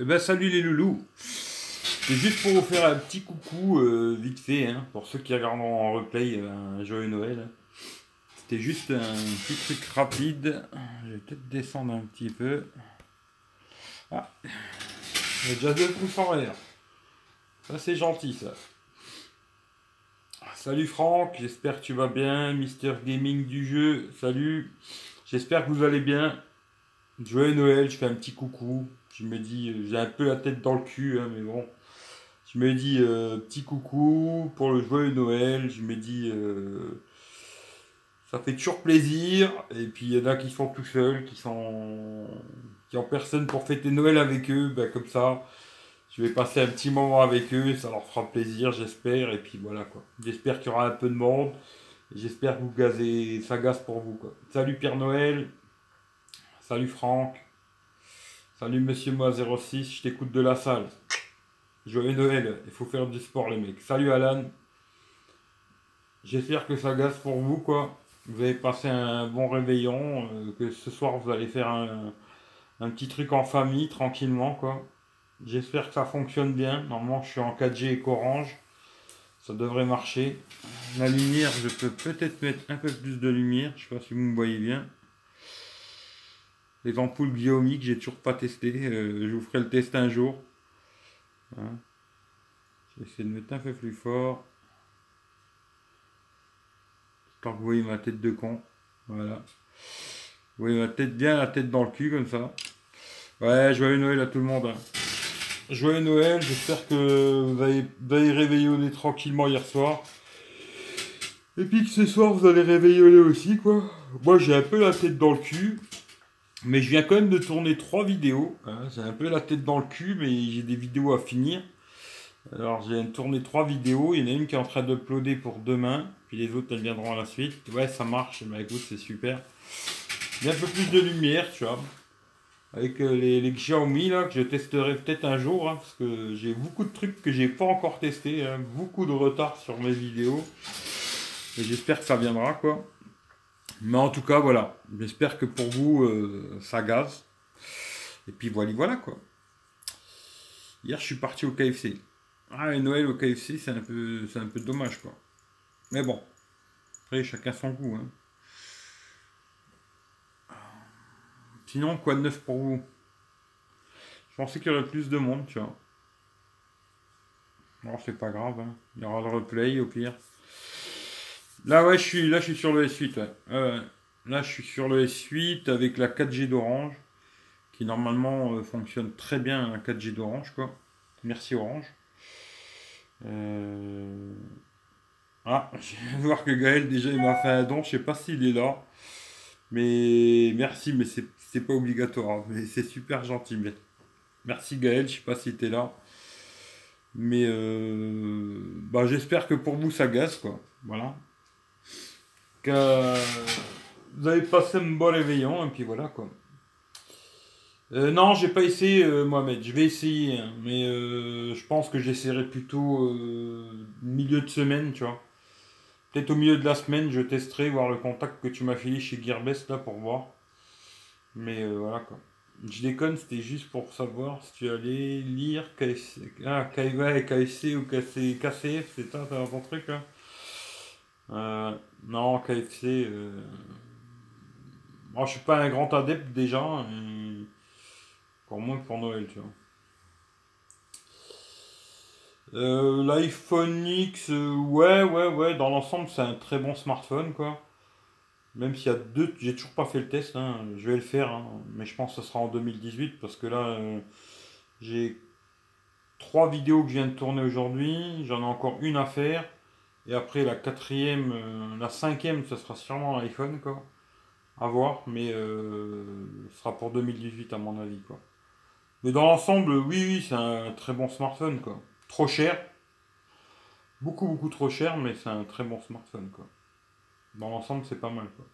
Eh ben, salut les loulous. C'est juste pour vous faire un petit coucou euh, vite fait, hein, pour ceux qui regardent en replay euh, un joyeux Noël. C'était juste un petit truc rapide. Je vais peut-être descendre un petit peu. Ah, j'ai déjà deux pouces en l'air. Ça c'est gentil ça. Salut Franck, j'espère que tu vas bien. Mister Gaming du jeu, salut. J'espère que vous allez bien. Joyeux Noël, je fais un petit coucou. Je me dis, j'ai un peu la tête dans le cul, hein, mais bon. Je me dis, euh, petit coucou pour le joyeux Noël. Je me dis, euh, ça fait toujours plaisir. Et puis il y en a qui sont tout seuls, qui sont, qui ont personne pour fêter Noël avec eux. Ben, comme ça, je vais passer un petit moment avec eux. Ça leur fera plaisir, j'espère. Et puis voilà quoi. J'espère qu'il y aura un peu de monde. J'espère que vous gazez, ça gaze pour vous quoi. Salut Père Noël. Salut Franck. Salut Monsieur Moi 06, je t'écoute de la salle. Joyeux Noël, il faut faire du sport les mecs. Salut Alan. J'espère que ça gaze pour vous. Vous avez passé un bon réveillon, euh, que ce soir vous allez faire un, petit truc en famille tranquillement. J'espère que ça fonctionne bien. Normalement je suis en 4G et Orange. Ça devrait marcher. La lumière, je peux peut-être mettre un peu plus de lumière. Je sais pas si vous me voyez bien. Les ampoules biomiques, j'ai toujours pas testé. Euh, je vous ferai le test un jour. Hein. Je vais essayer de mettre un peu plus fort. Tant que vous voyez ma tête de con. Voilà. Vous voyez ma tête bien, la tête dans le cul comme ça. Ouais, joyeux Noël à tout le monde. Hein. Joyeux Noël, j'espère que vous avez, vous avez réveillonné tranquillement hier soir. Et puis que ce soir vous allez réveillonner aussi quoi. Moi j'ai un peu la tête dans le cul. Mais je viens quand même de tourner trois vidéos. Hein. J'ai un peu la tête dans le cul, mais j'ai des vidéos à finir. Alors j'ai tourné trois vidéos. Il y en a une qui est en train d'uploader pour demain. Puis les autres, elles viendront à la suite. Ouais, ça marche. Bah écoute, c'est super. Il y a un peu plus de lumière, tu vois. Avec euh, les, Xiaomi là, que je testerai peut-être un jour. Hein, parce que j'ai beaucoup de trucs que j'ai pas encore testé. Hein. Beaucoup de retard sur mes vidéos. Et j'espère que ça viendra, quoi. Mais en tout cas, voilà. J'espère que pour vous, euh, ça gaze. Et puis voilà, voilà quoi. Hier, je suis parti au KFC. Ah, et Noël au KFC, c'est un peu, c'est un peu dommage quoi. Mais bon. Après, chacun son goût. Hein. Sinon, quoi de neuf pour vous? Je pensais qu'il y aurait plus de monde, tu vois. Non, c'est pas grave. Hein. Il y aura le replay au pire. Là, ouais, je suis, là, je suis sur le S8. Ouais. là, je suis sur le S8 avec la 4G d'Orange, qui normalement euh, fonctionne très bien la 4G d'Orange, quoi. Merci Orange. Euh... Ah, je viens de voir que Gaël déjà il m'a fait un don. Je sais pas s'il est là, mais merci, mais c'est pas obligatoire. Hein. Mais c'est super gentil. Mais... Merci Gaël, je sais pas si tu es là. Mais euh... bah, j'espère que pour vous ça gaze quoi. Voilà que vous avez passé un bon réveillon, et puis voilà quoi. Euh, non, j'ai pas essayé euh, Mohamed, je vais essayer, hein, mais euh, je pense que j'essaierai plutôt milieu de semaine, tu vois. Peut-être au milieu de la semaine, je testerai, voir le contact que tu m'as filé chez Gearbest là pour voir. Mais voilà quoi. Je déconne, c'était juste pour savoir si tu allais lire KFC, ah, KFC ou KCF, c'est ça, ton truc là? Euh, non, KFC. Euh... Moi, je suis pas un grand adepte déjà. Et... Encore moins que pour Noël, tu vois. Euh, L'iPhone X, ouais, ouais, ouais, dans l'ensemble, c'est un très bon smartphone, quoi. Même s'il y a deux, j'ai toujours pas fait le test, hein. je vais le faire, hein. mais je pense que ce sera en 2018 parce que là, j'ai trois vidéos que je viens de tourner aujourd'hui, j'en ai encore une à faire. Et après, la quatrième, euh, la cinquième, ce sera sûrement l'iPhone, quoi. À voir, mais euh, ce sera pour 2018 à mon avis, quoi. Mais dans l'ensemble, oui, oui, c'est un très bon smartphone, quoi. Trop cher. Beaucoup, beaucoup trop cher, mais c'est un très bon smartphone, quoi. Dans l'ensemble, c'est pas mal, quoi.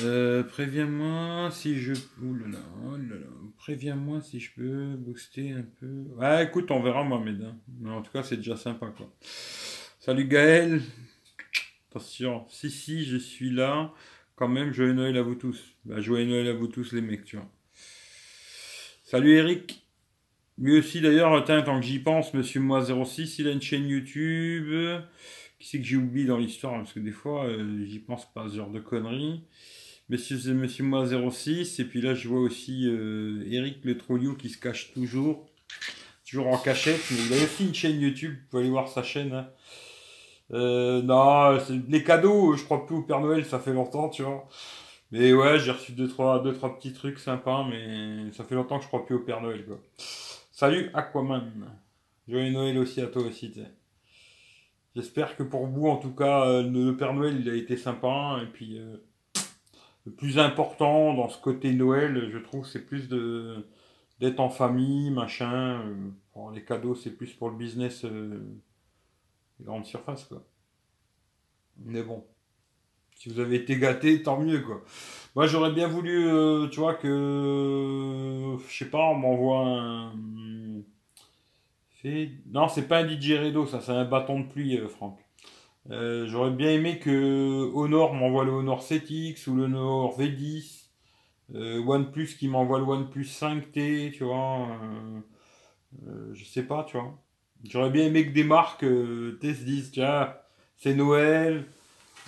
Euh, préviens-moi si je. Oulala, oulala. Préviens-moi si je peux booster un peu. Ouais, écoute, on verra, Mohamed. Hein. Mais en tout cas, c'est déjà sympa, quoi. Salut Gaël. Attention. Si, si, je suis là. quand même, joyeux Noël à vous tous. Bah, joyeux Noël à vous tous, les mecs, tu vois. Salut Eric. Lui aussi, d'ailleurs, tant que j'y pense, Monsieur Moi06, il a une chaîne YouTube. Qui c'est que j'ai oublié dans l'histoire? Parce que des fois, euh, j'y pense pas, ce genre de conneries. Monsieur, Monsieur Moi06. Et puis là, je vois aussi euh, Eric Le Trollio qui se cache toujours. Toujours en cachette. Mais il a aussi une chaîne YouTube. Vous pouvez aller voir sa chaîne. Hein. Euh, non, les cadeaux, je crois plus au Père Noël, ça fait longtemps, tu vois. Mais ouais, j'ai reçu deux trois, deux, trois petits trucs sympas, mais ça fait longtemps que je crois plus au Père Noël, quoi. Salut Aquaman. Joyeux Noël aussi à toi aussi. J'espère que pour vous, en tout cas, euh, le Père Noël, il a été sympa. Et puis, euh, le plus important dans ce côté Noël, je trouve, c'est plus de d'être en famille, machin. les cadeaux, c'est plus pour le business grande surface, quoi. Mais bon. Si vous avez été gâté, tant mieux, quoi. Moi, j'aurais bien voulu, euh, tu vois, que. Je sais pas, on m'envoie un. Non, c'est pas un Redo, ça, c'est un bâton de pluie, euh, Franck. Euh, j'aurais bien aimé que Honor m'envoie le Honor 7X ou le Honor V10. OnePlus qui m'envoie le OnePlus 5T, tu vois. je sais pas, tu vois. J'aurais bien aimé que des marques euh, se disent tiens, c'est Noël,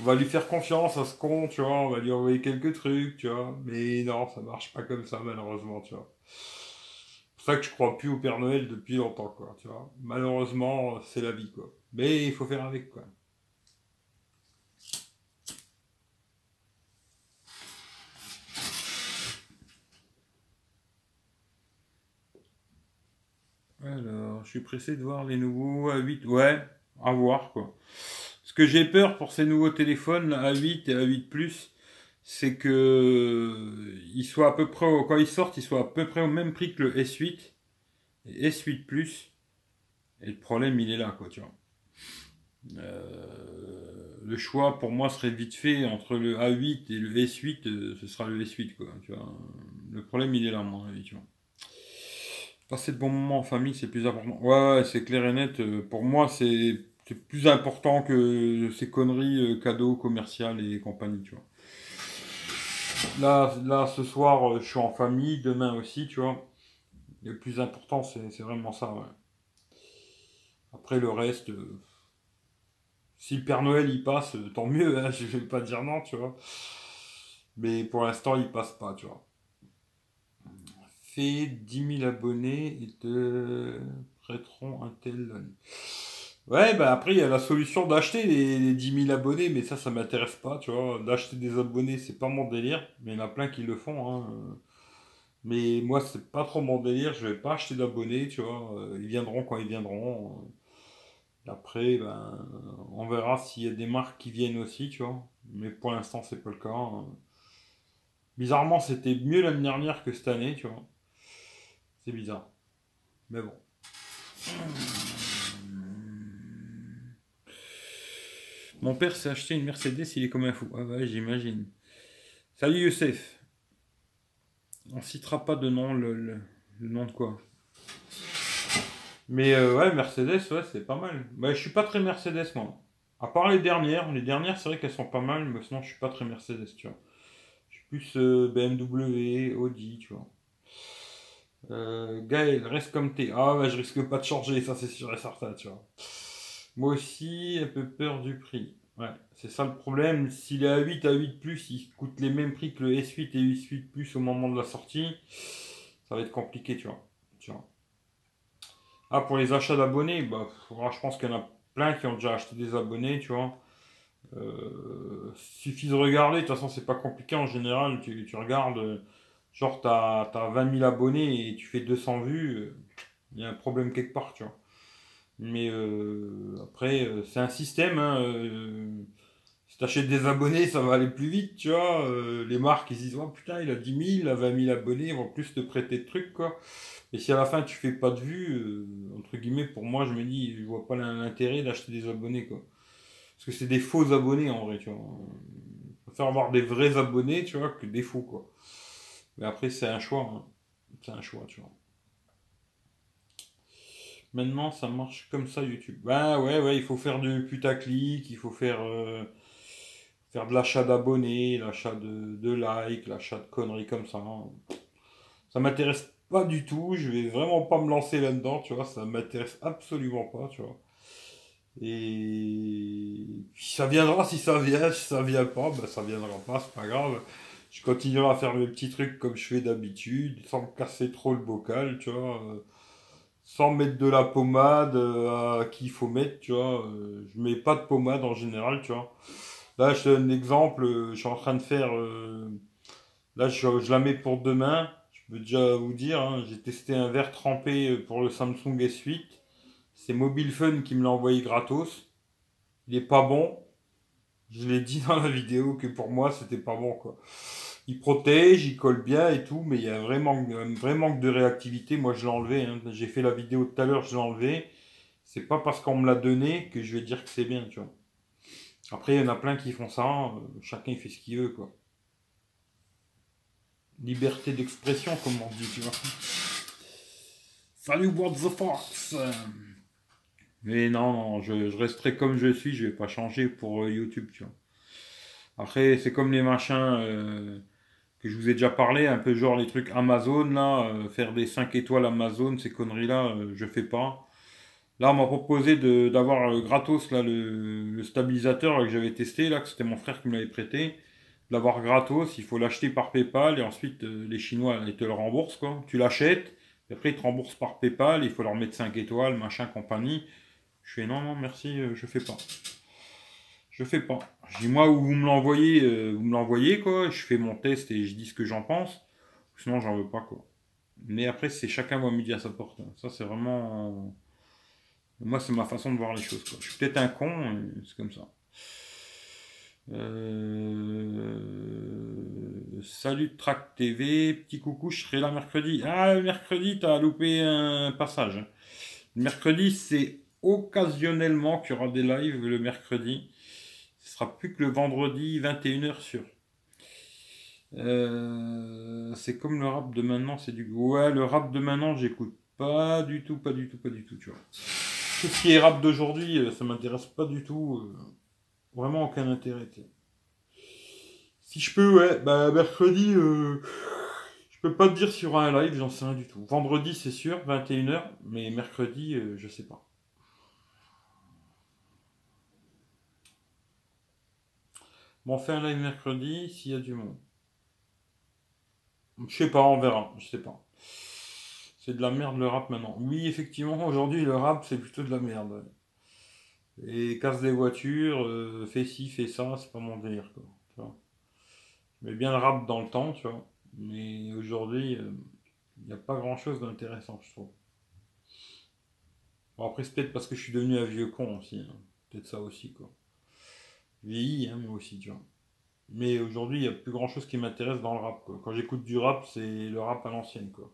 on va lui faire confiance à ce con, tu vois, on va lui envoyer quelques trucs, tu vois. Mais non, ça marche pas comme ça, malheureusement, tu vois. C'est pour ça que je crois plus au Père Noël depuis longtemps, quoi, tu vois. Malheureusement, c'est la vie, quoi. Mais il faut faire avec, quoi. Alors, je suis pressé de voir les nouveaux A8. Ouais, à voir quoi. Ce que j'ai peur pour ces nouveaux téléphones, A8 et A8 Plus, c'est que ils soient à peu près, quand ils sortent, ils soient à peu près au même prix que le S8 et S8 Plus. Et le problème, il est là, quoi, tu vois. Euh, le choix pour moi serait vite fait entre le A8 et le S8, euh, ce sera le S8, quoi, tu vois. Le problème, il est là, avis, tu vois. Passer de bons moments en famille, c'est plus important. Ouais, c'est clair et net. Euh, pour moi, c'est plus important que ces conneries euh, cadeaux commerciales et compagnie, tu vois. Là, là, ce soir, euh, je suis en famille, demain aussi, tu vois. Le plus important, c'est vraiment ça, ouais. Après, le reste, si le Père Noël il passe, tant mieux, hein, je vais pas dire non, tu vois. Mais pour l'instant, il passe pas, tu vois. 10 000 abonnés et te prêteront un tel. Ouais, bah après, il y a la solution d'acheter les, 10 000 abonnés, mais ça, ça m'intéresse pas, tu vois. D'acheter des abonnés, c'est pas mon délire, mais il y en a plein qui le font, hein. Mais moi, c'est pas trop mon délire, je vais pas acheter d'abonnés, tu vois. Ils viendront quand ils viendront. Après, ben, on verra s'il y a des marques qui viennent aussi, tu vois. Mais pour l'instant, c'est pas le cas. Hein. Bizarrement, c'était mieux l'année dernière que cette année, tu vois. C'est bizarre. Mais bon. Mon père s'est acheté une Mercedes, il est comme un fou. Ah ouais, j'imagine. Salut Youssef. On citera pas de nom, le, nom de quoi. Mais euh, ouais, Mercedes, ouais, c'est pas mal. Bah, je suis pas très Mercedes, moi. À part les dernières. Les dernières, c'est vrai qu'elles sont pas mal, mais sinon, je suis pas très Mercedes, tu vois. Je suis plus euh, BMW, Audi, tu vois. Euh, Gaël, reste comme t'es. Ah bah je risque pas de changer, ça c'est sûr et certain, tu vois. Moi aussi, un peu peur du prix. Ouais, c'est ça le problème. S'il est à 8 à 8 plus, il coûte les mêmes prix que le S8 et S8 plus au moment de la sortie. Ça va être compliqué, tu vois. Tu vois. Ah, pour les achats d'abonnés, bah, je pense qu'il y en a plein qui ont déjà acheté des abonnés, tu vois. Euh, suffit de regarder, de toute façon, c'est pas compliqué en général. Tu, tu regardes genre t'as as 20 000 abonnés et tu fais 200 vues, euh, il y a un problème quelque part, tu vois. Mais euh, après, euh, c'est un système. Hein, si t'achètes des abonnés, ça va aller plus vite, tu vois. les marques, ils disent, oh putain, il a 10 000, il a 20 000 abonnés, ils vont plus te prêter de trucs, quoi. Et si à la fin tu fais pas de vues, entre guillemets, pour moi, je me dis, je vois pas l'intérêt d'acheter des abonnés, quoi. Parce que c'est des faux abonnés, en vrai, tu vois. Je préfère avoir des vrais abonnés, tu vois, que des faux, quoi. Mais après, c'est un choix. Hein. C'est un choix, tu vois. Maintenant, ça marche comme ça, YouTube. Bah ouais, ouais, il faut faire du putaclic, il faut faire. Euh, faire de l'achat d'abonnés, l'achat de, de likes, l'achat de conneries comme ça. hein. Ça m'intéresse pas du tout, je vais vraiment pas me lancer là-dedans, tu vois, ça m'intéresse absolument pas, tu vois. Et ça viendra si ça vient, si ça vient pas, ben ça viendra pas, c'est pas grave. Je continuerai à faire mes petits trucs comme je fais d'habitude, sans me casser trop le bocal, tu vois. euh, sans mettre de la pommade euh, à qui il faut mettre, tu vois. euh, je mets pas de pommade en général, tu vois. Là, je te donne un exemple, euh, je suis en train de faire... là, je, la mets pour demain. Je peux déjà vous dire, hein, j'ai testé un verre trempé pour le Samsung S8. C'est Mobile Fun qui me l'a envoyé gratos. Il est pas bon. Je l'ai dit dans la vidéo que pour moi, c'était pas bon, quoi. Il protège, il colle bien et tout, mais il y a vraiment un vrai manque de réactivité. Moi, je l'ai enlevé. hein. J'ai fait la vidéo tout à l'heure, je l'ai enlevé. C'est pas parce qu'on me l'a donné que je vais dire que c'est bien, tu vois. Après, il y en a plein qui font ça. hein. Chacun il fait ce qu'il veut, quoi. Liberté d'expression, comme on dit, tu vois. Salut, what the fox Mais non, non, je, resterai comme je suis, je vais pas changer pour euh, YouTube, tu vois. Après, c'est comme les machins euh, que je vous ai déjà parlé, un peu genre les trucs Amazon, là, euh, faire des 5 étoiles Amazon, ces conneries-là, euh, je fais pas. Là, on m'a proposé d'avoir gratos là, le, stabilisateur que j'avais testé, là, que c'était mon frère qui me l'avait prêté. L'avoir gratos, il faut l'acheter par PayPal et ensuite les Chinois ils te le remboursent. Quoi. Tu l'achètes, après ils te remboursent par PayPal, il faut leur mettre 5 étoiles, machin, compagnie. Je fais non, non, merci, euh, je fais pas. Je fais pas. Je dis moi, vous me l'envoyez, euh, vous me l'envoyez, quoi. Je fais mon test et je dis ce que j'en pense. Sinon, j'en veux pas, quoi. Mais après, c'est chacun va midi à sa porte. Ça, c'est vraiment. Moi, c'est ma façon de voir les choses. Je suis peut-être un con, c'est comme ça. Euh, Salut Track TV, petit coucou, je serai là mercredi. Ah, mercredi, t'as loupé un passage. Mercredi, c'est occasionnellement qu'il y aura des lives le mercredi. Ce sera plus que le vendredi 21h sur. Euh, c'est comme le rap de maintenant, c'est du. Ouais, le rap de maintenant, j'écoute pas du tout, pas du tout, pas du tout, tu vois. Tout ce qui est rap d'aujourd'hui, euh, ça m'intéresse pas du tout. euh, Vraiment aucun intérêt. Si je peux, ouais, bah mercredi, je peux pas te dire sur un live, j'en sais rien du tout. Vendredi, c'est sûr, 21h, mais mercredi, je sais pas. Bon, on fait un live mercredi s'il y a du monde. Je sais pas, on verra, je sais pas. C'est de la merde le rap maintenant. Oui, effectivement, aujourd'hui le rap c'est plutôt de la merde. Et casse des voitures, euh, fais ci, fais ça, c'est pas mon délire quoi. Bien le rap dans le temps, tu vois. Mais aujourd'hui, il n'y a pas grand chose d'intéressant, je trouve. Bon, après, c'est peut-être parce que je suis devenu un vieux con aussi. hein. Peut-être ça aussi, quoi. Vieilli, hein, moi aussi, tu vois. Mais aujourd'hui, il n'y a plus grand chose qui m'intéresse dans le rap, quoi. Quand j'écoute du rap, c'est le rap à l'ancienne, quoi.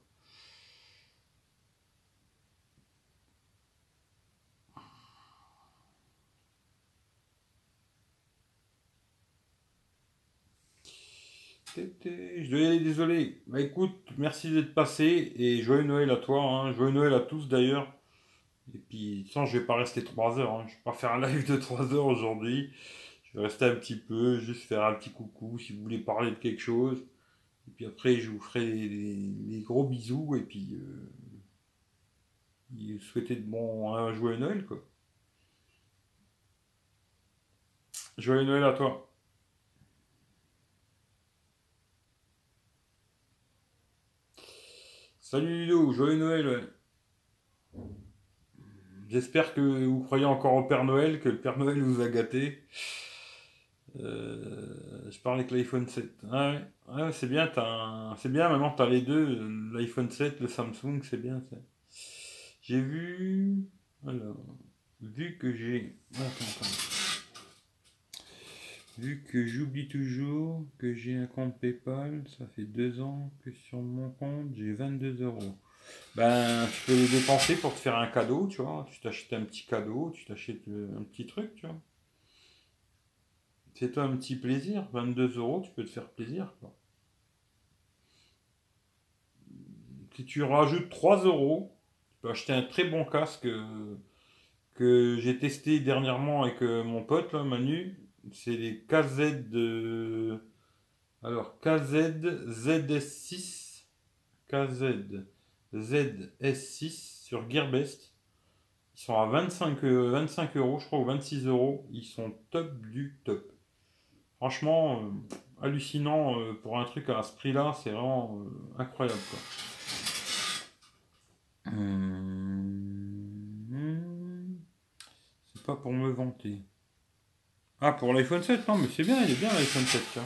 Je dois y aller, désolé. Bah écoute, merci d'être passé et joyeux Noël à toi, hein. Joyeux Noël à tous d'ailleurs. Et puis, sans, je vais pas rester 3 heures, hein. Je vais pas faire un live de 3 heures aujourd'hui. Rester un petit peu, juste faire un petit coucou si vous voulez parler de quelque chose. Et puis après, je vous ferai des, gros bisous et puis euh, souhaiter de bon un joyeux Noël quoi. Joyeux Noël à toi. Salut Ludo, joyeux Noël. ouais. J'espère que vous croyez encore au Père Noël, que le Père Noël vous a gâté. Euh, je parle avec l'iPhone 7. Ah Ah ouais, c'est bien, un- c'est bien, maintenant t'as les deux, l'iPhone 7, le Samsung, c'est bien. J'ai vu. Alors, vu que j'ai. Attends, attends. Vu que j'oublie toujours que j'ai un compte PayPal, ça fait deux ans que sur mon compte j'ai 22 euros. Ben, tu peux les dépenser pour te faire un cadeau, tu vois. Tu t'achètes un petit cadeau, tu t'achètes euh, un petit truc, tu vois. Fais-toi un petit plaisir, 22 euros, tu peux te faire plaisir. Si tu rajoutes 3 euros, tu peux acheter un très bon casque euh, que j'ai testé dernièrement avec euh, mon pote, là, Manu. C'est les KZ de. Alors, KZ ZS6. KZ ZS6 sur Gearbest. Ils sont à 25, 25 euh, euros, je crois, ou 26 euros. Ils sont top du top. Franchement, euh, hallucinant euh, pour un truc à ce prix-là, c'est vraiment incroyable. Hum, c'est pas pour me vanter. Ah, pour l'iPhone 7, non, mais c'est bien, il est bien l'iPhone 7, tiens.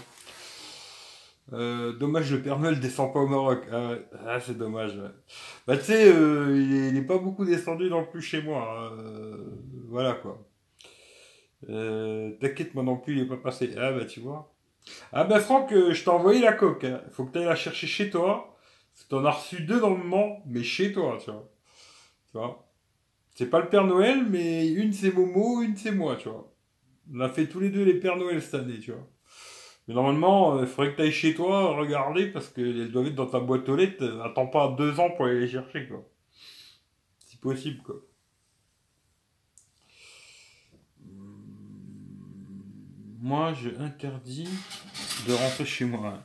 Euh, dommage, le Père Noël descend pas au Maroc. Ah, ah c'est dommage. Bah, tu sais, euh, il, est, pas beaucoup descendu non plus chez moi. Hein. Euh, voilà quoi. T'inquiète, moi non plus, il est pas passé. Ah, bah, tu vois. Ah, bah, Franck, je t'ai envoyé la coque. Hein. Faut que tu ailles la chercher chez toi. T'en as reçu deux dans le moment, mais chez toi, tu vois. Tu vois. C'est pas le Père Noël, mais une c'est Momo, une c'est moi, tu vois. On a fait tous les deux les Pères Noël cette année, tu vois. Mais normalement, il euh, faudrait que tu ailles chez toi regarder parce qu'elles doivent être dans ta boîte aux lettres. Attends pas deux ans pour aller les chercher, quoi. Si possible, quoi. Moi, je interdis de rentrer chez moi.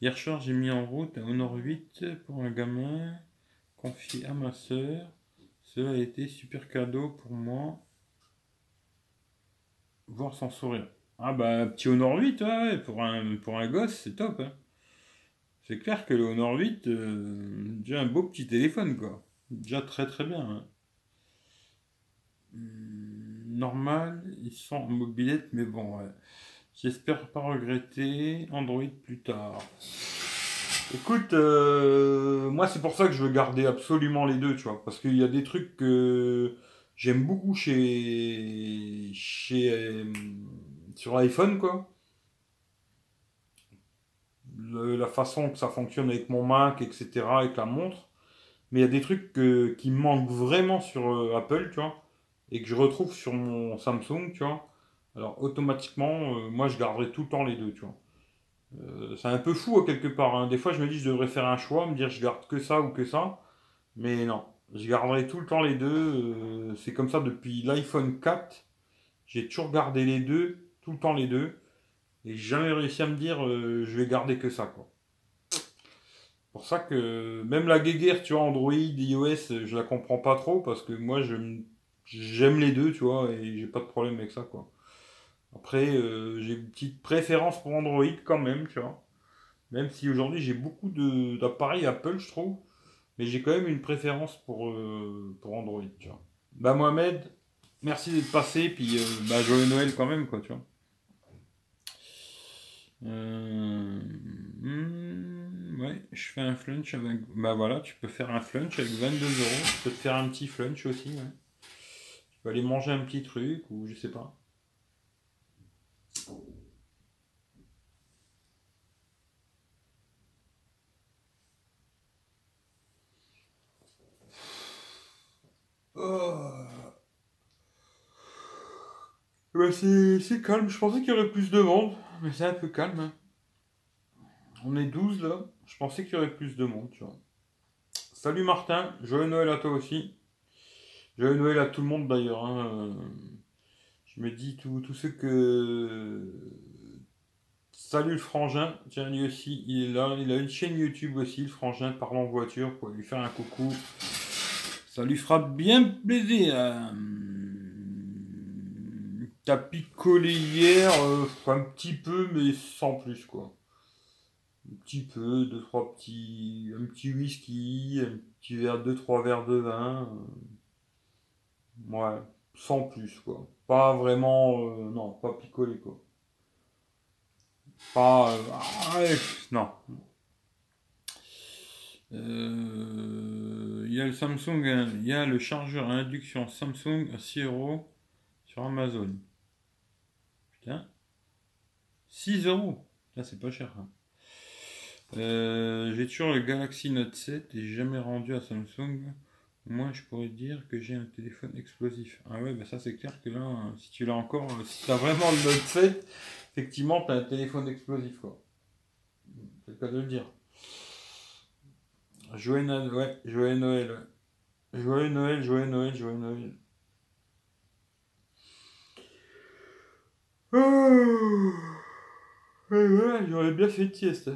Hier soir, j'ai mis en route un Honor 8 pour un gamin confié à ma soeur. Cela a été super cadeau pour moi. Voir son sourire. Ah bah, petit Honor 8, ouais, pour un, pour un gosse, c'est top. Hein. C'est clair que le Honor 8, euh, déjà un beau petit téléphone, quoi. Déjà très très bien. Hein. Hmm, normal, ils sont en mobilette, mais bon, ouais. J'espère pas regretter Android plus tard. Écoute, euh, moi c'est pour ça que je veux garder absolument les deux, tu vois, parce qu'il y a des trucs que j'aime beaucoup chez chez euh, sur l'iPhone, quoi. la façon que ça fonctionne avec mon Mac, etc., avec la montre. Mais il y a des trucs qui me manquent vraiment sur euh, Apple, tu vois, et que je retrouve sur mon Samsung, tu vois. Alors automatiquement, euh, moi je garderai tout le temps les deux, tu vois. Euh, c'est un peu fou quelque part. Hein. Des fois, je me dis, je devrais faire un choix, me dire, je garde que ça ou que ça. Mais non, je garderai tout le temps les deux. c'est comme ça depuis l'iPhone 4. J'ai toujours gardé les deux tout le temps les deux. Et jamais réussi à me dire euh, je vais garder que ça quoi. Pour ça que même la guéguerre, tu vois, Android, iOS, je la comprends pas trop parce que moi j'aime les deux, tu vois, et j'ai pas de problème avec ça quoi. Après, euh, j'ai une petite préférence pour Android quand même, tu vois. Même si aujourd'hui j'ai beaucoup d'appareils Apple, je trouve. Mais j'ai quand même une préférence pour, euh, pour Android, tu vois. Bah Mohamed, merci d'être passé, puis bah joyeux Noël quand même, quoi, tu vois. Euh, hmm, ouais, je fais un flunch avec. Bah voilà, tu peux faire un flunch avec 22 euros. Tu peux te faire un petit flunch aussi. Ouais. Tu peux aller manger un petit truc ou je sais pas. Oh. C'est calme, je pensais qu'il y aurait plus de monde mais c'est un peu calme. Hein. On est 12 là. Je pensais qu'il y aurait plus de monde. Salut Martin, joyeux Noël à toi aussi. Joyeux Noël à tout le monde d'ailleurs. Hein. Je me dis tout, ce que. Salut le frangin, tiens lui aussi, il est là, il a une chaîne YouTube aussi, le frangin parle en voiture, pour lui faire un coucou. Ça lui fera bien plaisir. T'as picolé hier, euh, un petit peu, mais sans plus, quoi. Un petit peu, deux, trois petits. Un petit whisky, un petit verre, deux, trois verres de vin. Euh, ouais, sans plus, quoi. Pas vraiment. Euh, non, pas picolé, quoi. Pas. Ah, non. Il y a le Samsung, hein. il y a le chargeur à induction Samsung à 6 euros sur Amazon. 6 euros. Là, c'est pas cher. Hein. Euh, j'ai toujours le Galaxy Note 7 et j'ai jamais rendu à Samsung. Moi, je pourrais dire que j'ai un téléphone explosif. Ah ouais, bah ça c'est clair que là, si tu l'as encore, si tu as vraiment le Note 7, effectivement, tu as un téléphone explosif. quoi. C'est le cas de le dire. Joyeux Noël, ouais, joyeux Noël. Joyeux Noël, joyeux Noël, joyeux Noël. Oh Ouais, ouais, j'aurais bien fait une sieste.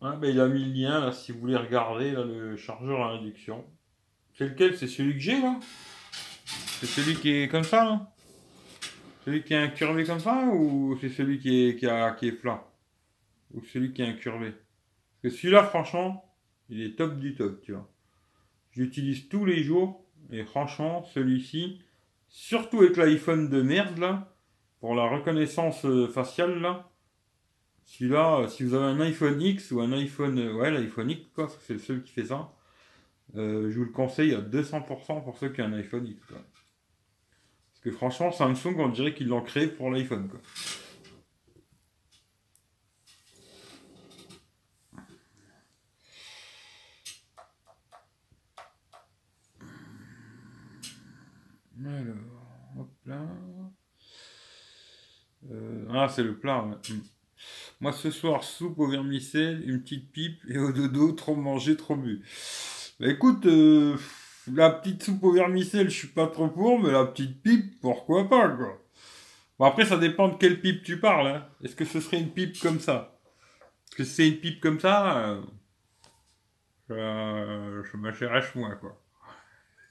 Ah, ben, il a mis le lien là si vous voulez regarder là, le chargeur à induction. C'est lequel? C'est celui que j'ai là. C'est celui qui est comme ça là Celui qui est incurvé comme ça ou c'est celui qui est, qui, a, qui est plat? Ou celui qui est incurvé? Parce que celui-là franchement, il est top du top, tu vois. J'utilise tous les jours et franchement, celui-ci, surtout avec l'iPhone de merde là, pour la reconnaissance euh, faciale là, celui-là, euh, si vous avez un iPhone X ou un iPhone, euh, ouais, l'iPhone X, quoi, c'est le seul qui fait ça. je vous le conseille à 200% pour ceux qui ont un iPhone X, quoi. Parce que franchement, Samsung, on dirait qu'ils l'ont créé pour l'iPhone, quoi. Alors, hop là. Euh, ah, c'est le plat. Moi, ce soir, soupe au vermicelle, une petite pipe et au dodo, trop mangé, trop bu. Bah, écoute, euh, la petite soupe au vermicelle, je suis pas trop pour, mais la petite pipe, pourquoi pas, quoi. Bon, après, ça dépend de quelle pipe tu parles. Hein. Est-ce que ce serait une pipe comme ça? Est-ce que c'est une pipe comme ça euh, Je m'achèterais moi, quoi.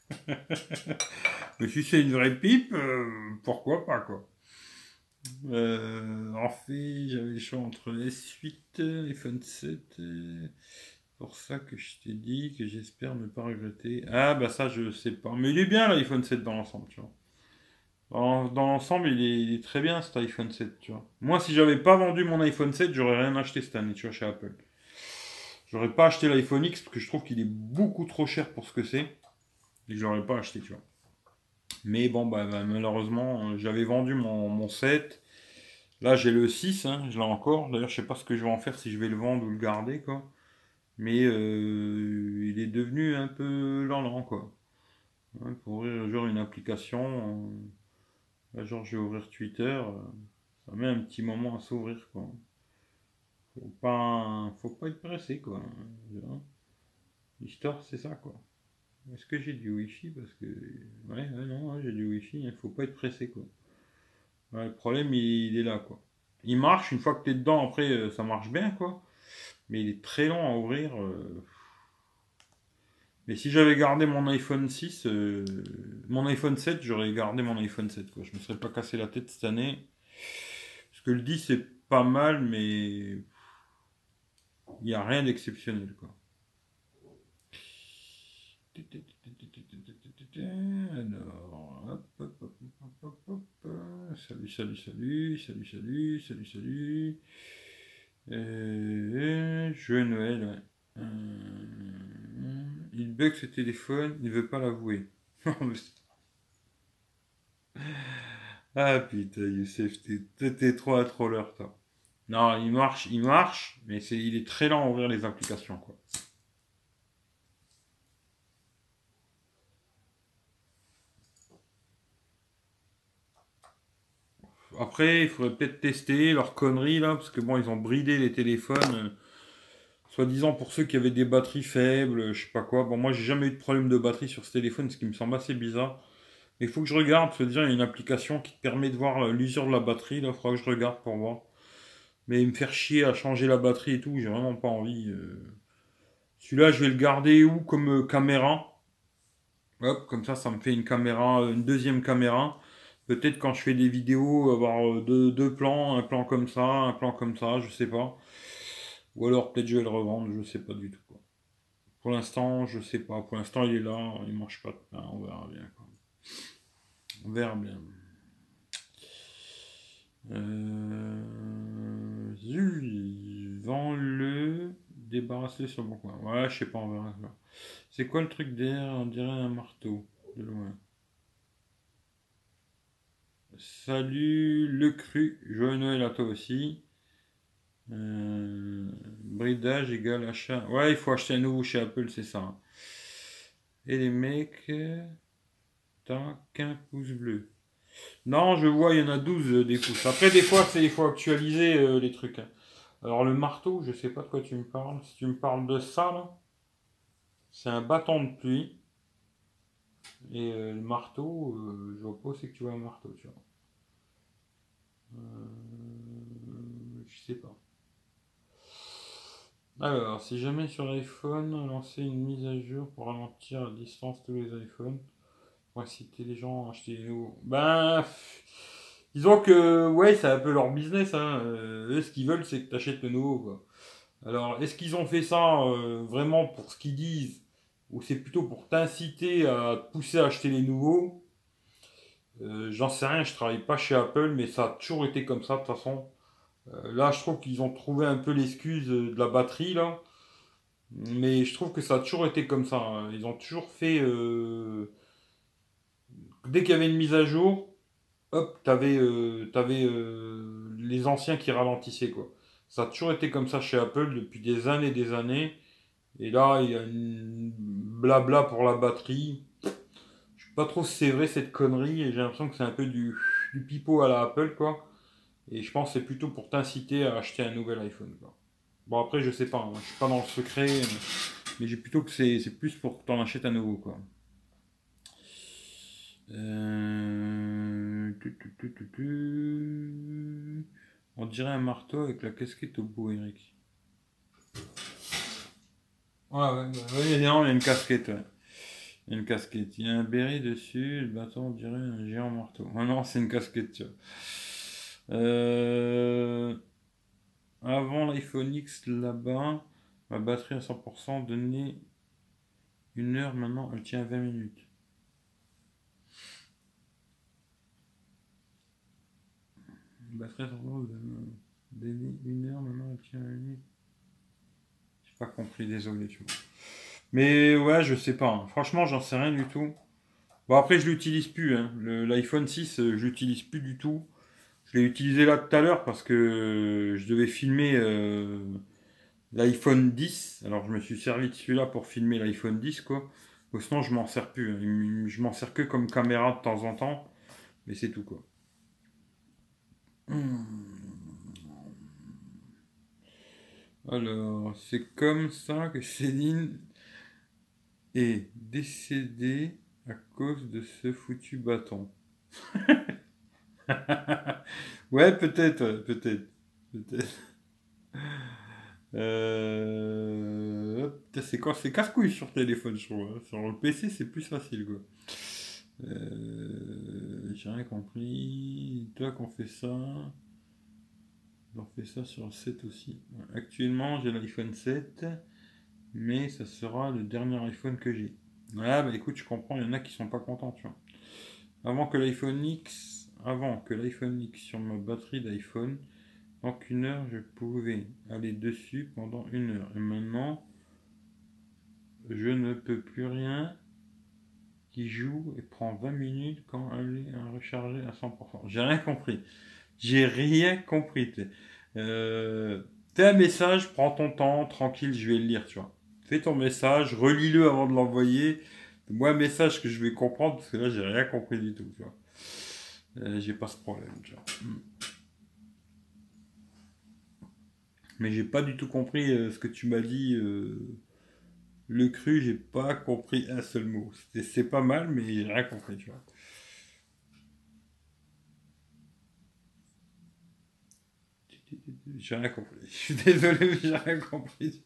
Mais si c'est une vraie pipe, euh, pourquoi pas, quoi. Euh, en fait, j'avais le choix entre S8, iPhone 7. pour ça que je t'ai dit que j'espère ne pas regretter. Ah, bah ça, je sais pas. Mais il est bien l'iPhone 7 dans l'ensemble, tu vois. Dans, l'ensemble, il est, très bien cet iPhone 7, tu vois. Moi, si j'avais pas vendu mon iPhone 7, j'aurais rien acheté cette année, tu vois, chez Apple. J'aurais pas acheté l'iPhone X parce que je trouve qu'il est beaucoup trop cher pour ce que c'est. Et que j'aurais pas acheté, tu vois. Mais bon, bah, bah malheureusement, j'avais vendu mon, mon 7. Là, j'ai le 6, hein, je l'ai encore. D'ailleurs, je sais pas ce que je vais en faire, si je vais le vendre ou le garder, quoi. Mais euh, il est devenu un peu lent, quoi. pour ouvrir une application, euh, là, genre je vais ouvrir Twitter, euh, ça met un petit moment à s'ouvrir, quoi. Faut pas, faut pas être pressé, quoi. L'histoire, c'est ça. Est-ce que j'ai du wifi? Parce que. Ouais, non, j'ai du wifi, il faut pas être pressé, quoi. le problème, il, est là, quoi. Il marche, une fois que tu es dedans, après, euh, ça marche bien, quoi. Mais il est très long à ouvrir. Euh. Mais si j'avais gardé mon iPhone 6, euh, mon iPhone 7, j'aurais gardé mon iPhone 7, quoi. Je me serais pas cassé la tête cette année. Parce que le 10, c'est pas mal, mais. Il n'y a rien d'exceptionnel, quoi. Alors, hop, hop, hop, hop, hop, hop, Salut, salut, salut, salut, salut, salut, salut. Euh, joyeux Noël, ouais. il bug ce téléphone, il veut pas l'avouer. ah putain, Youssef, t'es trop un troller, toi. Non, il marche, il marche, mais il est très lent à ouvrir les applications, quoi. Après, il faudrait peut-être tester leur connerie là, parce que bon, ils ont bridé les téléphones, euh, soi-disant pour ceux qui avaient des batteries faibles, je sais pas quoi. Bon, moi, j'ai jamais eu de problème de batterie sur ce téléphone, ce qui me semble assez bizarre. Mais il faut que je regarde, parce que déjà, il y a une application qui te permet de voir euh, l'usure de la batterie, là, il faudra que je regarde pour voir. Mais me faire chier à changer la batterie et tout, j'ai vraiment pas envie. Euh. Celui-là, je vais le garder où comme caméra Hop, comme ça, ça me fait une caméra, une deuxième caméra. Peut-être quand je fais des vidéos, avoir euh, deux, plans, un plan comme ça, un plan comme ça, je sais pas. Ou alors peut-être je vais le revendre, je sais pas du tout. Pour l'instant, je sais pas. Pour l'instant, il est là, il mange pas de pain, on verra bien. Quoi. On verra bien. Euh... Vends-le, débarrasser sur mon coin. Ouais, je sais pas, on verra. C'est quoi le truc derrière? On dirait un marteau, de loin. Salut le cru, joyeux Noël à toi aussi. Euh, bridage égale achat. Ouais, il faut acheter un nouveau chez Apple, c'est ça. Et les mecs, t'as qu'un pouce bleu. Non, je vois, il y en a 12 euh, des pouces. Après, des fois, il faut actualiser euh, les trucs. Hein. Alors, le marteau, je sais pas de quoi tu me parles. Si tu me parles de ça, c'est un bâton de pluie. Et le marteau, je vois pas c'est que tu vois un marteau, tu vois. Euh, je sais pas. Alors, si jamais sur l'iPhone, lancer une mise à jour pour ralentir à distance tous les iPhones, pour inciter les gens à acheter les nouveaux. Ben, disons que, ouais, c'est un peu leur business. Hein. Euh, eux, ce qu'ils veulent, c'est que tu achètes le nouveau. Quoi. Alors, est-ce qu'ils ont fait ça euh, vraiment pour ce qu'ils disent ou c'est plutôt pour t'inciter à pousser à acheter les nouveaux? Euh, J'en sais rien, je travaille pas chez Apple, mais ça a toujours été comme ça de toute façon. Euh, là, je trouve qu'ils ont trouvé un peu l'excuse de la batterie là. Mais je trouve que ça a toujours été comme ça. Hein. Ils ont toujours fait. Dès qu'il y avait une mise à jour, hop, t'avais avais, les anciens qui ralentissaient quoi. Ça a toujours été comme ça chez Apple depuis des années et des années. Et là, il y a une blabla pour la batterie. Pas trop c'est vrai cette connerie et j'ai l'impression que c'est un peu du, du pipeau à la Apple quoi. Et je pense que c'est plutôt pour t'inciter à acheter un nouvel iPhone quoi. Bon après je sais pas, hein. je suis pas dans le secret, mais j'ai plutôt que c'est, plus pour que tu en achètes un nouveau quoi. Euh... On dirait un marteau avec la casquette au bout, Eric. Ouais, ouais, il y a une casquette. Une casquette. Il y a un béret dessus, le bâton, on dirait un géant marteau. Ah non, c'est une casquette, tu vois. Euh... Avant l'iPhone X là-bas, ma batterie à 100% donnait une heure, maintenant elle tient 20 minutes. batterie de une heure maintenant, elle tient une J'ai pas compris, désolé, tu vois. Mais ouais, je sais pas. Hein. Franchement, j'en sais rien du tout. Bon, après, je l'utilise plus. Hein. L'iPhone 6, euh, je l'utilise plus du tout. Je l'ai utilisé là tout à l'heure parce que je devais filmer euh, l'iPhone 10. Alors, je me suis servi de celui-là pour filmer l'iPhone 10, quoi. sinon, je m'en sers plus. Hein. Je m'en sers que comme caméra de temps en temps. Mais c'est tout, quoi. Hmm. Alors, c'est comme ça que Céline est décédée à cause de ce foutu bâton. ouais, peut-être, peut-être, peut-être. Euh... C'est quoi C'est casse-couille sur téléphone, je trouve. Hein. Sur le PC, c'est plus facile, quoi. Euh, j'ai rien compris. Toi qu'on fait ça? On fait ça sur le 7 aussi. Actuellement, j'ai l'iPhone 7, mais ça sera le dernier iPhone que j'ai. Ouais, bah écoute, je comprends, il y en a qui sont pas contents, tu vois. Avant que l'iPhone X, avant que l'iPhone X sur ma batterie d'iPhone, donc une heure, je pouvais aller dessus pendant une heure. Et maintenant, je ne peux plus rien joue et prend 20 minutes quand elle est rechargée à 100%. J'ai rien compris. J'ai rien compris. Euh, un message, prends ton temps, tranquille, je vais le lire, tu vois. Fais ton message, relis-le avant de l'envoyer. Moi, un message que je vais comprendre, parce que là, j'ai rien compris du tout, tu vois. Euh, j'ai pas ce problème, tu vois. Hmm. Mais j'ai pas du tout compris euh, ce que tu m'as dit. Euh, le cru, j'ai pas compris un seul mot. C'est pas mal, mais j'ai rien compris, tu vois. J'ai rien compris. Je suis désolé, mais j'ai rien compris.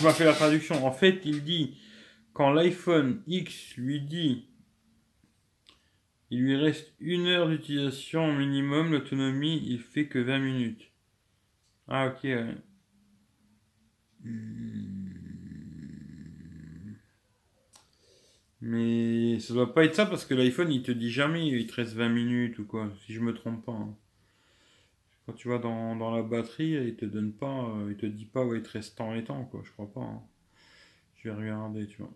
tu m'as la traduction. En fait, il dit quand l'iPhone X lui dit il lui reste une heure d'utilisation minimum, l'autonomie, il fait que 20 minutes. Ah, ok. Mais ça doit pas être ça parce que l'iPhone il te dit jamais il te reste 20 minutes ou quoi, si je me trompe pas. Hein. Tu vas dans, la batterie, il te donne pas, euh, il te dit pas où il te reste tant et temps, quoi. Je crois pas. Hein. Je vais regarder, tu vois.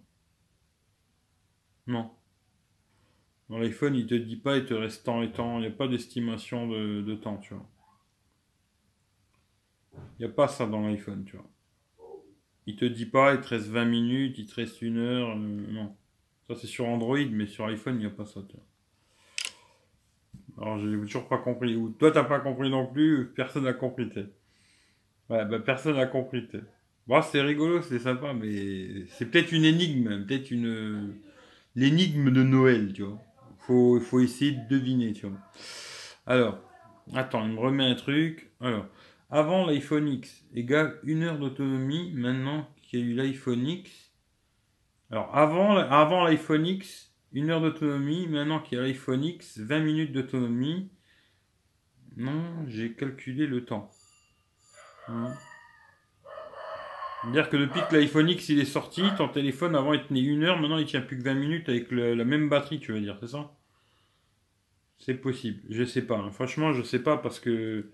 Non. Dans l'iPhone, il te dit pas il te reste tant et temps. Il n'y a pas d'estimation de, temps, tu vois. Il n'y a pas ça dans l'iPhone, tu vois. Il te dit pas, il te reste 20 minutes, il te reste une heure. euh, non. Ça, c'est sur Android, mais sur iPhone, il n'y a pas ça, tu vois. Alors, j'ai toujours pas compris. Ou toi, t'as pas compris non plus, personne n'a compris. Ouais, bah, personne n'a compris. Bon, c'est rigolo, c'est sympa, mais c'est peut-être une énigme, peut-être une. L'énigme de Noël, tu vois. Faut, faut essayer de deviner, tu vois. Alors, attends, il me remet un truc. Alors, avant l'iPhone X égale une heure d'autonomie, maintenant qu'il y a eu l'iPhone X. Alors, avant, avant l'iPhone X, une heure d'autonomie, maintenant qu'il y a l'iPhone X, 20 minutes d'autonomie. Non, j'ai calculé le temps. Hein. C'est-à-dire que depuis que l'iPhone X il est sorti, ton téléphone avant il tenait une heure, maintenant il tient plus que 20 minutes avec la même batterie, tu veux dire, c'est ça? C'est possible, je sais pas. hein. Franchement, je sais pas parce que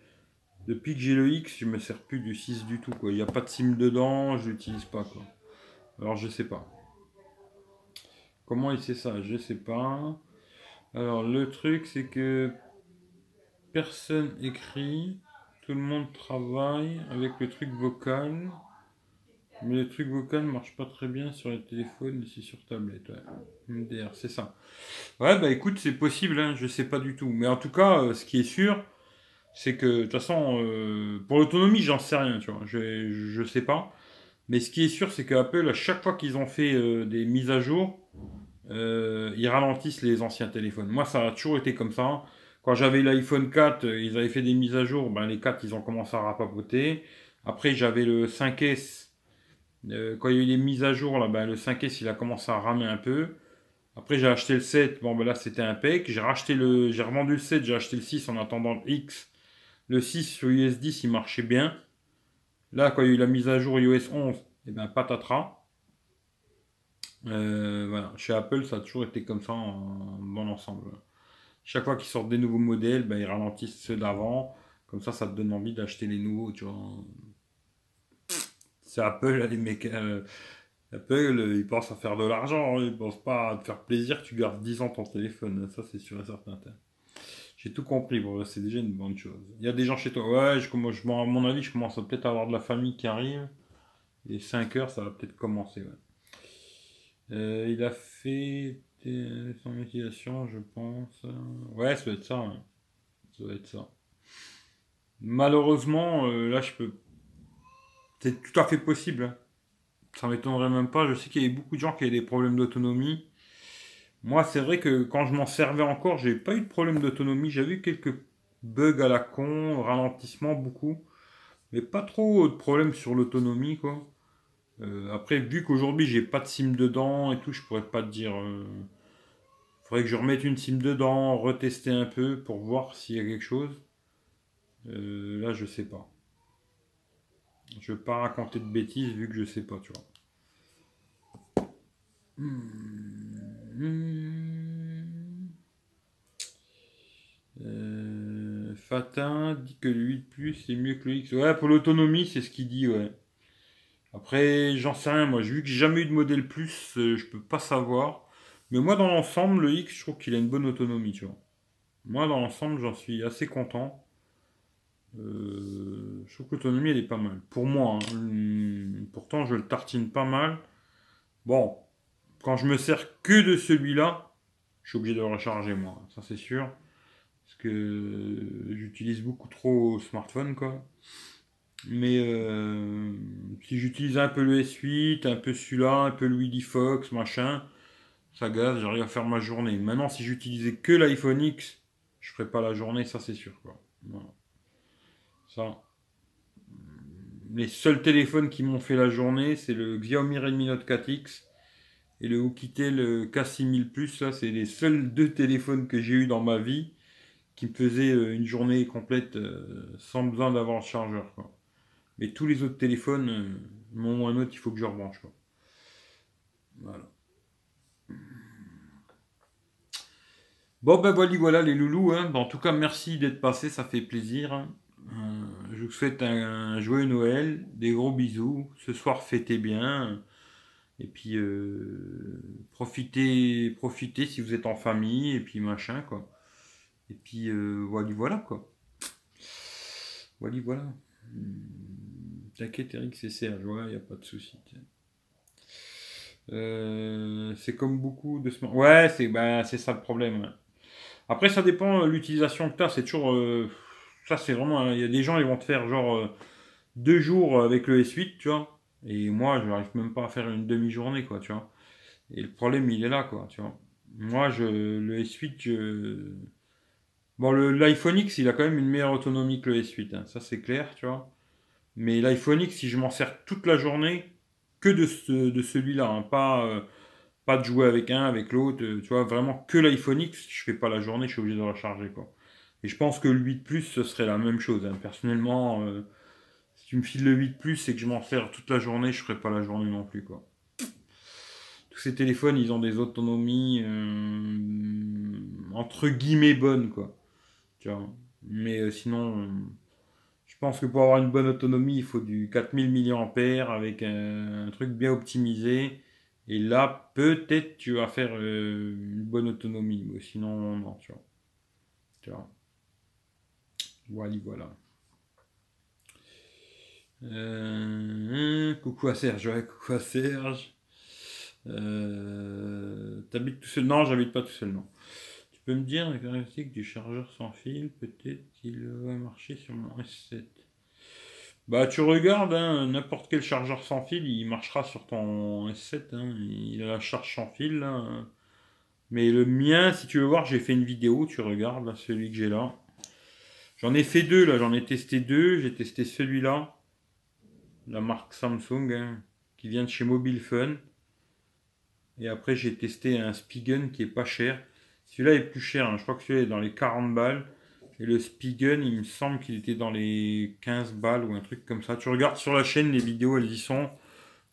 depuis que j'ai le X, je me sers plus du 6 du tout, quoi. Il n'y a pas de SIM dedans, je l'utilise pas, quoi. Alors je sais pas. Comment il sait ça? Je sais pas. Alors le truc c'est que personne écrit, tout le monde travaille avec le truc vocal. Mais le truc vocal marche pas très bien sur les téléphones ici sur tablette. Ouais. MDR, c'est ça. Ouais, bah écoute, c'est possible, hein, je sais pas du tout. Mais en tout cas, euh, ce qui est sûr, c'est que de toute façon, euh, pour l'autonomie, j'en sais rien, tu vois. Je, je sais pas. Mais ce qui est sûr, c'est qu'Apple, à chaque fois qu'ils ont fait euh, des mises à jour, euh, ils ralentissent les anciens téléphones. Moi, ça a toujours été comme ça. Quand j'avais l'iPhone 4, euh, ils avaient fait des mises à jour. Ben, les 4, ils ont commencé à rapapoter. Après, j'avais le 5S. Euh, quand il y a eu les mises à jour, là, ben, le 5S, il a commencé à ramer un peu. Après, j'ai acheté le 7. Bon, ben là, c'était impec. J'ai racheté le, j'ai revendu le 7. J'ai acheté le 6 en attendant le X. Le 6 sur US 10, il marchait bien. Là, quand il y a eu la mise à jour iOS 11, et ben, patatras. Euh, chez Apple, ça a toujours été comme ça en bon ensemble. Chaque fois qu'ils sortent des nouveaux modèles, ben, ils ralentissent ceux d'avant. Comme ça, ça te donne envie d'acheter les nouveaux. C'est Apple, les mecs. euh, Apple, ils pensent à faire de l'argent, hein, ils pensent pas à te faire plaisir, tu gardes 10 ans ton téléphone. Ça, c'est sûr et certain. J'ai tout compris, c'est déjà une bonne chose. Il y a des gens chez toi, ouais, je, commence- à mon avis, je commence à peut-être avoir de la famille qui arrive. Et 5 heures, ça va peut-être commencer. Euh, il a fait son utilisation, je pense. Ouais, ça doit être ça. Ça doit être ça. Malheureusement, euh, là, je peux. C'est tout à fait possible. hein. Ça m'étonnerait même pas. Je sais qu'il y avait beaucoup de gens qui avaient des problèmes d'autonomie. Moi, c'est vrai que quand je m'en servais encore, j'ai pas eu de problème d'autonomie. J'avais eu quelques bugs à la con, ralentissement beaucoup, mais pas trop de problèmes sur l'autonomie, quoi. Euh, après, vu qu'aujourd'hui j'ai pas de SIM dedans et tout, je pourrais pas te dire. euh, Faudrait que je remette une SIM dedans, retester un peu pour voir s'il y a quelque chose. Euh, là, je sais pas. Je veux pas raconter de bêtises vu que je sais pas, tu vois. Hmm. Euh, Fatin dit que le 8 Plus est mieux que le X. Ouais, pour l'autonomie, c'est ce qu'il dit, ouais. Après, j'en sais rien, moi, vu que j'ai jamais eu de modèle plus, euh, je peux pas savoir. Mais moi, dans l'ensemble, le X, je trouve qu'il a une bonne autonomie, tu vois. Moi, dans l'ensemble, j'en suis assez content. Euh, je trouve que l'autonomie, elle est pas mal. Pour moi, hein. Hum, pourtant, je le tartine pas mal. Bon, quand je me sers que de celui-là, je suis obligé de le recharger, moi. Ça, c'est sûr. Parce que j'utilise beaucoup trop smartphone, quoi. Mais euh, si j'utilise un peu le S8, un peu celui-là, un peu le Willy Fox, machin, ça gaz, j'arrive à faire ma journée. Maintenant, si j'utilisais que l'iPhone X, je ferais pas la journée, ça c'est sûr. Quoi. Voilà. Ça. Les seuls téléphones qui m'ont fait la journée, c'est le Xiaomi Redmi Note 4X et le Oukitel K6000 Plus. Là, c'est les seuls deux téléphones que j'ai eu dans ma vie qui me faisaient euh, une journée complète euh, sans besoin d'avoir le chargeur. Mais tous les autres téléphones, euh, moment ou un autre, il faut que je rebranche. Voilà. Bon ben voilà, voilà les loulous. Hein. En tout cas, merci d'être passé, ça fait plaisir. hein. Euh, je vous souhaite un, un joyeux Noël, des gros bisous. Ce soir, fêtez bien. Et puis, euh, profitez, profitez si vous êtes en famille, et puis machin, quoi. Et puis, euh, voilà, voilà, quoi. Voilà, voilà. Hmm. T'inquiète, Eric, c'est Serge, ouais, il n'y a pas de souci. Euh, c'est comme beaucoup de ce. Ouais, c'est c'est ça le problème. Après, ça dépend l'utilisation que tu as. C'est toujours. Ça, c'est vraiment. Il y a des gens, ils vont te faire genre deux jours avec le S8, tu vois. Et moi, je n'arrive même pas à faire une demi-journée, quoi, tu vois. Et le problème, il est là, quoi, tu vois. Moi, je, le S8, je... Bon, l'iPhone X, il a quand même une meilleure autonomie que le S8, hein. ça c'est clair, tu vois. Mais l'iPhone X, si je m'en sers toute la journée, que de, ce, de celui-là, hein. pas, euh, pas de jouer avec un, avec l'autre, euh, tu vois, vraiment que l'iPhone X, je fais pas la journée, je suis obligé de recharger, quoi. Et je pense que le 8 Plus, ce serait la même chose. Hein. Personnellement, euh, tu me files le 8 Plus et que je m'en sers toute la journée, je ferai pas la journée non plus, quoi ces téléphones, ils ont des autonomies euh, entre guillemets bonnes, quoi. Tu vois. Mais euh, sinon, euh, je pense que pour avoir une bonne autonomie, il faut du 4000 mAh avec un, truc bien optimisé. Et là, peut-être tu vas faire une bonne autonomie. Mais sinon, non, tu vois. Tu vois. Voilà, voilà. Coucou à Serge, ouais, coucou à Serge. Euh, T'habites tout seul? Non, j'habite pas tout seul, non. Tu peux me dire la caractéristique du chargeur sans fil? Peut-être qu'il va marcher sur mon S7. Bah, tu regardes, hein, n'importe quel chargeur sans fil, il marchera sur ton S7. Hein, il a la charge sans fil. Mais le mien, si tu veux voir, j'ai fait une vidéo, tu regardes, celui que j'ai là. J'en ai fait deux, là, j'en ai testé deux. J'ai testé celui-là, la marque Samsung, hein, qui vient de chez Mobile Fun. Et après, j'ai testé un Spigen qui est pas cher. Celui-là est plus cher. Hein. Je crois que celui-là est dans les 40 balles. Et le Spigen, il me semble qu'il était dans les 15 balles ou un truc comme ça. Tu regardes sur la chaîne, les vidéos, elles y sont.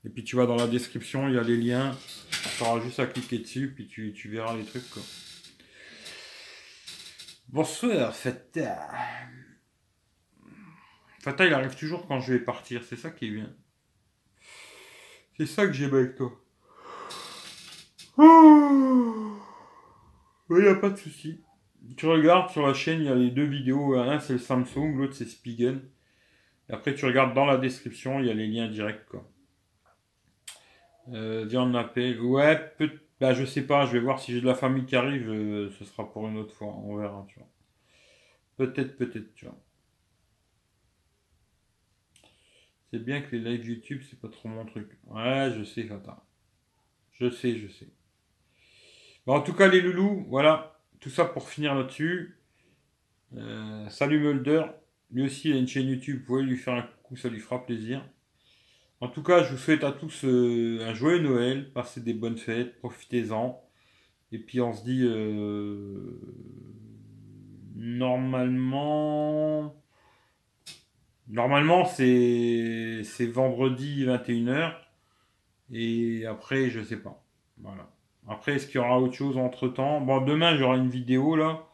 Et puis tu vas dans la description, il y a les liens. Tu auras juste à cliquer dessus, puis tu, verras les trucs. Bonsoir, Fata. Il arrive toujours quand je vais partir. C'est ça qui est bien. C'est ça que j'aime avec toi. Il n'y a pas de souci. Tu regardes sur la chaîne, il y a les deux vidéos. Un c'est le Samsung, l'autre c'est Spigen. Et après tu regardes dans la description, il y a les liens directs quoi. Euh, viens appel. Ouais, peut bah, je sais pas, je vais voir si j'ai de la famille qui arrive, euh, ce sera pour une autre fois, on verra, tu vois. Peut-être, peut-être, tu vois. C'est bien que les lives YouTube, c'est pas trop mon truc. Ouais, je sais, Fata. Je sais, je sais en tout cas, les loulous, voilà, tout ça pour finir là-dessus. Euh, salut Mulder, lui aussi il a une chaîne YouTube, vous pouvez lui faire un coup, ça lui fera plaisir. En tout cas, je vous souhaite à tous euh, un joyeux Noël, passez des bonnes fêtes, profitez-en. Et puis on se dit euh, normalement normalement c'est vendredi 21h et après je sais pas. Voilà. Après, est-ce qu'il y aura autre chose entre temps Bon, demain, j'aurai une vidéo là.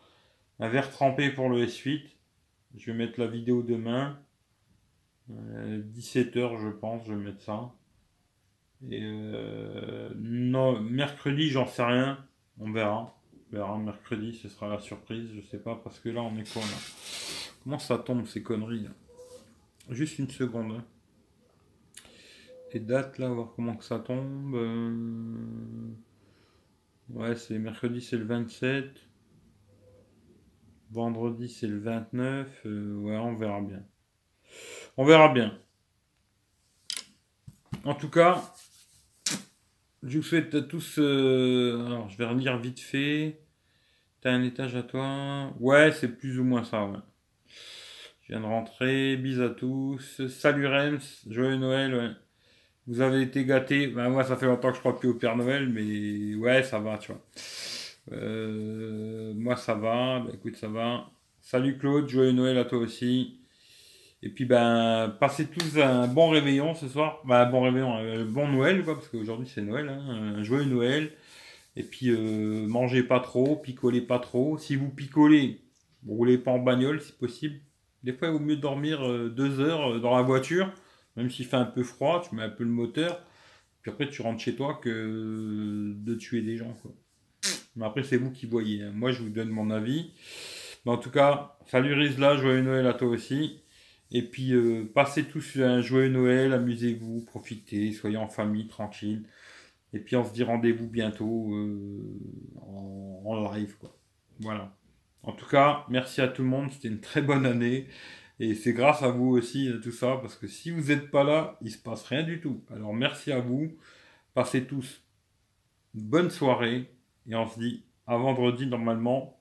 Un verre trempé pour le S8. Je vais mettre la vidéo demain. 17h, euh, je pense, je vais mettre ça. Et euh, non, mercredi, j'en sais rien. On verra. On verra mercredi, ce sera la surprise. Je sais pas, parce que là, on est quoi là? Comment ça tombe ces conneries Juste une seconde. Les dates là, voir comment que ça tombe. Euh, Ouais, c'est mercredi, c'est le 27. Vendredi, c'est le 29. Euh, ouais, on verra bien. On verra bien. En tout cas, je vous souhaite à tous. Euh, alors, je vais relire vite fait. T'as un étage à toi? Ouais, c'est plus ou moins ça. Je viens de rentrer. Bis à tous. Salut Rems. Joyeux Noël. Vous avez été gâté. Ben, moi, ça fait longtemps que je crois plus au Père Noël, mais ouais, ça va, tu vois. Euh, moi, ça va. Ben, écoute, ça va. Salut Claude, joyeux Noël à toi aussi. Et puis, ben, passez tous un bon réveillon ce soir. Ben, bon réveillon, euh, bon Noël, quoi, parce qu'aujourd'hui c'est Noël. Hein, un joyeux Noël. Et puis, euh, mangez pas trop, picolez pas trop. Si vous picolez, roulez pas en bagnole si possible. Des fois, il vaut mieux dormir deux heures dans la voiture même s'il fait un peu froid, tu mets un peu le moteur, puis après tu rentres chez toi que de tuer des gens. Quoi. Mais après, c'est vous qui voyez. Hein. Moi, je vous donne mon avis. Mais en tout cas, salut Rizla, joyeux Noël à toi aussi. Et puis, euh, passez tous un joyeux Noël, amusez-vous, profitez, soyez en famille, tranquille. Et puis, on se dit rendez-vous bientôt euh, en, en, live, quoi. Voilà. En tout cas, merci à tout le monde, c'était une très bonne année. Et c'est grâce à vous aussi, tout ça, parce que si vous n'êtes pas là, il se passe rien du tout. Alors, merci à vous. Passez tous une bonne soirée. Et on se dit à vendredi, normalement,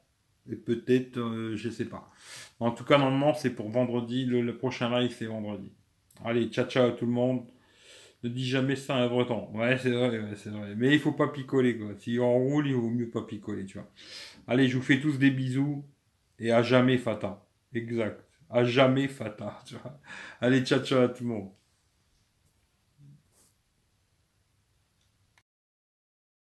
et peut-être, euh, je sais pas. En tout cas, normalement, c'est pour vendredi. Le, prochain live, c'est vendredi. Allez, ciao, ciao à tout le monde. Ne dis jamais ça à breton. Ouais, c'est vrai, c'est vrai. Mais il faut pas picoler, quoi. Si on roule, il vaut mieux pas picoler, tu vois. Allez, je vous fais tous des bisous. Et à jamais, Fata. Exact. À jamais, Fata. Allez, ciao, ciao à tout le monde.